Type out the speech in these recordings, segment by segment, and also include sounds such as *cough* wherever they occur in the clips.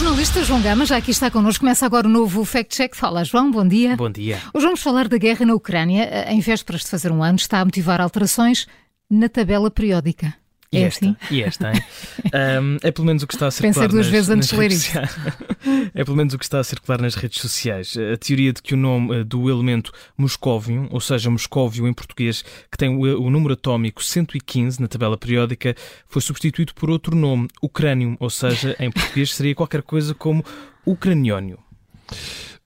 jornalista João Gama já aqui está connosco. Começa agora o novo Fact Check. Fala, João, bom dia. Bom dia. Hoje vamos falar da guerra na Ucrânia. Em vésperas de fazer um ano, está a motivar alterações na tabela periódica. E é esta, assim? e esta, hein? *laughs* Um, é pelo menos o que está a circular Pensei duas nas, vezes antes de ler sociais. *laughs* É pelo menos o que está a circular nas redes sociais. A teoria de que o nome eh, do elemento moscóvio, ou seja, moscóvio em português, que tem o, o número atómico 115 na tabela periódica, foi substituído por outro nome, ucrânium, ou seja, em português seria qualquer coisa como ucraniónio.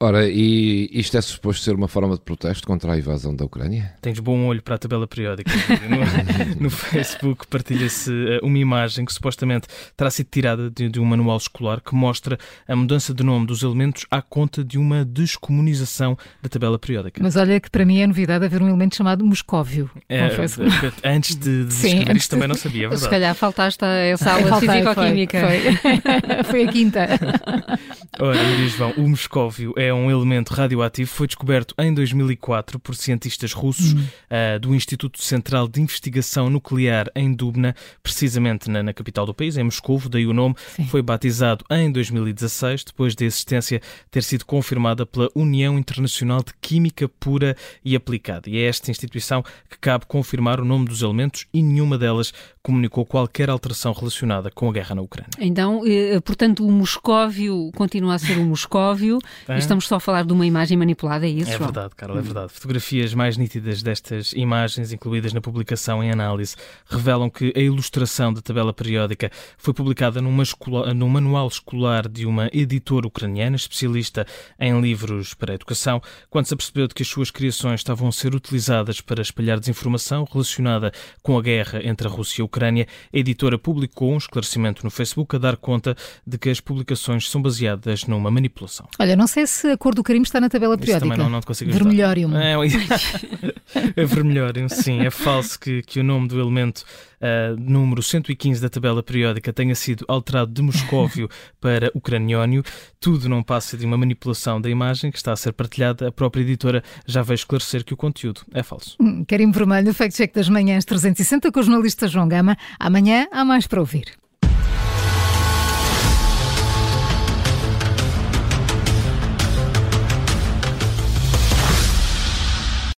Ora, e isto é suposto ser uma forma de protesto contra a invasão da Ucrânia? Tens bom olho para a tabela periódica. *laughs* No, no Facebook partilha-se eh, uma imagem que supostamente terá sido tirada de, de um manual escolar que mostra a mudança de nome dos elementos à conta de uma descomunização da tabela periódica. Mas olha que para mim é novidade haver um elemento chamado Moscóvio. É, Confesso. antes de, de Sim, escrever antes isto também não sabia, é Se verdade. calhar faltaste a essa aula de Físico-Química. Foi, foi. *laughs* Foi a quinta. *laughs* Ora, João, o moscóvio é um elemento radioativo, foi descoberto em 2004 por cientistas russos ah, do Instituto Central de Investigação Nuclear em Dubna, precisamente na, na capital do país, em Moscovo, daí o nome. Sim. Foi batizado em 2016, depois da existência ter sido confirmada pela União Internacional de Química Pura e Aplicada. E é esta instituição que cabe confirmar o nome dos elementos e nenhuma delas comunicou qualquer alteração relacionada com a guerra na Ucrânia. Então, eh, portanto, o Moscóvio continua a ser o Moscóvio. É. E estamos só a falar de uma imagem manipulada, é isso, É João? verdade, Carla, é verdade. Fotografias mais nítidas destas imagens, incluídas na publicação em análise, revelam que a ilustração da tabela periódica foi publicada numa escola- num manual escolar de uma editora ucraniana, especialista em livros para a educação, quando se apercebeu de que as suas criações estavam a ser utilizadas para espalhar desinformação relacionada com a guerra entre a Rússia e a Ucrânia, a editora publicou um esclarecimento no Facebook a dar conta de que as publicações são baseadas numa manipulação. Olha, não sei se a cor do carimbo está na tabela Isso periódica. também não, não consigo ajudar. Vermelhórium. É, *laughs* é sim. É falso que, que o nome do elemento ah, número 115 da tabela periódica tenha sido alterado de moscóvio *laughs* para ucraniónio. Tudo não passa de uma manipulação da imagem que está a ser partilhada. A própria editora já veio esclarecer que o conteúdo é falso. Hum, Carimbo vermelho, o Fact Check das Manhãs 360 com o jornalista João Gama. Amanhã há mais para ouvir.